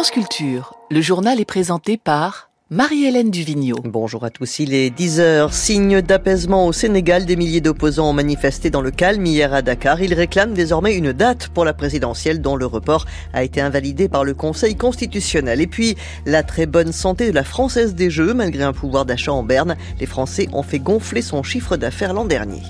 France Culture, le journal est présenté par Marie-Hélène Duvigneau. Bonjour à tous, il est 10h. Signe d'apaisement au Sénégal, des milliers d'opposants ont manifesté dans le calme hier à Dakar. Ils réclament désormais une date pour la présidentielle dont le report a été invalidé par le Conseil constitutionnel. Et puis, la très bonne santé de la Française des Jeux, malgré un pouvoir d'achat en berne, les Français ont fait gonfler son chiffre d'affaires l'an dernier.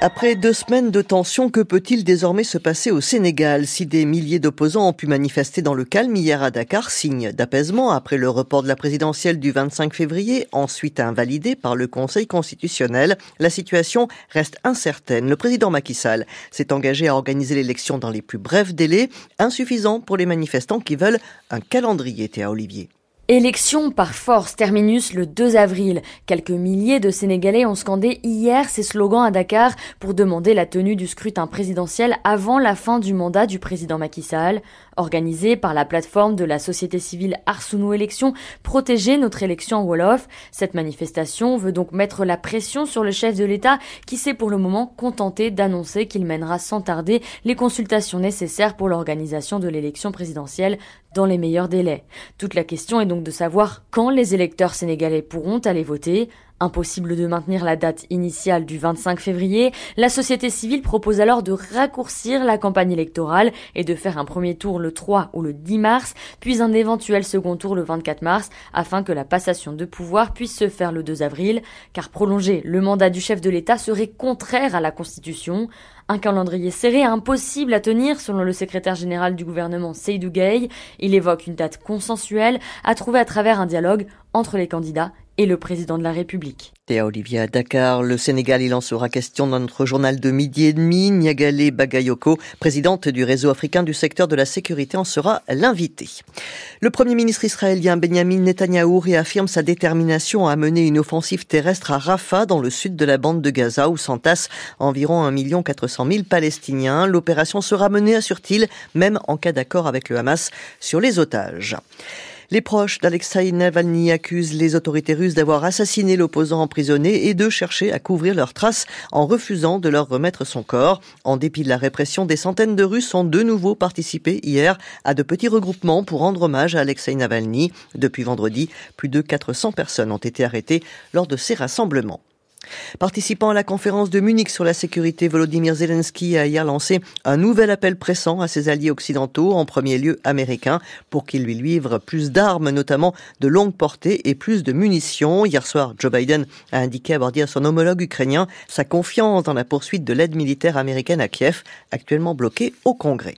Après deux semaines de tension, que peut-il désormais se passer au Sénégal Si des milliers d'opposants ont pu manifester dans le calme hier à Dakar, signe d'apaisement après le report de la présidentielle du 25 février, ensuite invalidé par le Conseil constitutionnel, la situation reste incertaine. Le président Macky Sall s'est engagé à organiser l'élection dans les plus brefs délais, insuffisant pour les manifestants qui veulent un calendrier, Théa Olivier. Élection par force, terminus le 2 avril. Quelques milliers de Sénégalais ont scandé hier ces slogans à Dakar pour demander la tenue du scrutin présidentiel avant la fin du mandat du président Macky Sall. Organisé par la plateforme de la société civile Arsounou Élections, protéger notre élection en Wolof. Cette manifestation veut donc mettre la pression sur le chef de l'État qui s'est pour le moment contenté d'annoncer qu'il mènera sans tarder les consultations nécessaires pour l'organisation de l'élection présidentielle dans les meilleurs délais. Toute la question est donc de savoir quand les électeurs sénégalais pourront aller voter. Impossible de maintenir la date initiale du 25 février, la société civile propose alors de raccourcir la campagne électorale et de faire un premier tour le 3 ou le 10 mars, puis un éventuel second tour le 24 mars, afin que la passation de pouvoir puisse se faire le 2 avril, car prolonger le mandat du chef de l'État serait contraire à la Constitution. Un calendrier serré impossible à tenir selon le secrétaire général du gouvernement Seydou Gueye. Il évoque une date consensuelle à trouver à travers un dialogue entre les candidats et le président de la République. Théa Olivier à Dakar, le Sénégal, il en sera question dans notre journal de midi et demi. Niagale Bagayoko, présidente du réseau africain du secteur de la sécurité, en sera l'invité. Le premier ministre israélien Benjamin Netanyahou réaffirme sa détermination à mener une offensive terrestre à Rafah, dans le sud de la bande de Gaza, où s'entassent environ 1 400 000 Palestiniens. L'opération sera menée, assure-t-il, même en cas d'accord avec le Hamas sur les otages. Les proches d'Alexei Navalny accusent les autorités russes d'avoir assassiné l'opposant emprisonné et de chercher à couvrir leurs traces en refusant de leur remettre son corps. En dépit de la répression, des centaines de Russes ont de nouveau participé hier à de petits regroupements pour rendre hommage à Alexei Navalny. Depuis vendredi, plus de 400 personnes ont été arrêtées lors de ces rassemblements. Participant à la conférence de Munich sur la sécurité, Volodymyr Zelensky a hier lancé un nouvel appel pressant à ses alliés occidentaux, en premier lieu américains, pour qu'ils lui livrent plus d'armes, notamment de longue portée et plus de munitions. Hier soir, Joe Biden a indiqué avoir dit à son homologue ukrainien sa confiance dans la poursuite de l'aide militaire américaine à Kiev, actuellement bloquée au Congrès.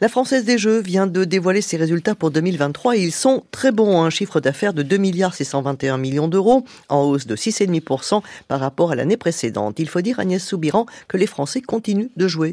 La Française des Jeux vient de dévoiler ses résultats pour 2023 et ils sont très bons. Un chiffre d'affaires de 2 milliards 621 millions d'euros, en hausse de 6,5% par rapport à l'année précédente. Il faut dire, Agnès Soubiran, que les Français continuent de jouer.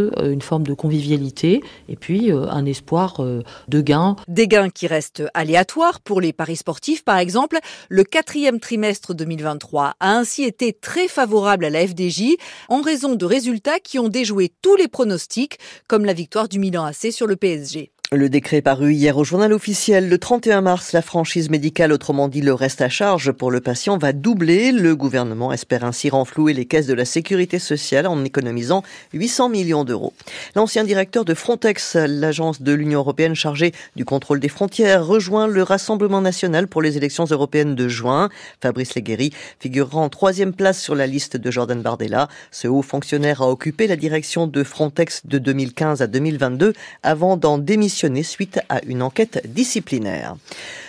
euh, une forme de convivialité et puis euh, un espoir euh, de gains. Des gains qui restent aléatoires pour les paris sportifs, par exemple. Le quatrième trimestre 2023 a ainsi été très favorable à la FDJ en raison de résultats qui ont déjoué tous les pronostics, comme la victoire du Milan AC sur le PSG. Le décret paru hier au journal officiel le 31 mars, la franchise médicale, autrement dit le reste à charge pour le patient, va doubler. Le gouvernement espère ainsi renflouer les caisses de la sécurité sociale en économisant 800 millions d'euros. L'ancien directeur de Frontex, l'agence de l'Union européenne chargée du contrôle des frontières, rejoint le Rassemblement national pour les élections européennes de juin. Fabrice Leguéry figurera en troisième place sur la liste de Jordan Bardella. Ce haut fonctionnaire a occupé la direction de Frontex de 2015 à 2022 avant d'en démissionner suite à une enquête disciplinaire.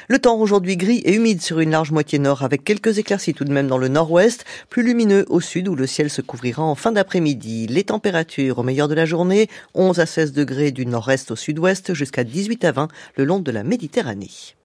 Le temps aujourd'hui gris et humide sur une large moitié nord avec quelques éclaircies tout de même dans le nord-ouest, plus lumineux au sud où le ciel se couvrira en fin d'après-midi. Les températures au meilleur de la journée, 11 à 16 degrés du nord-est au sud-ouest jusqu'à 18 à 20 le long de la Méditerranée.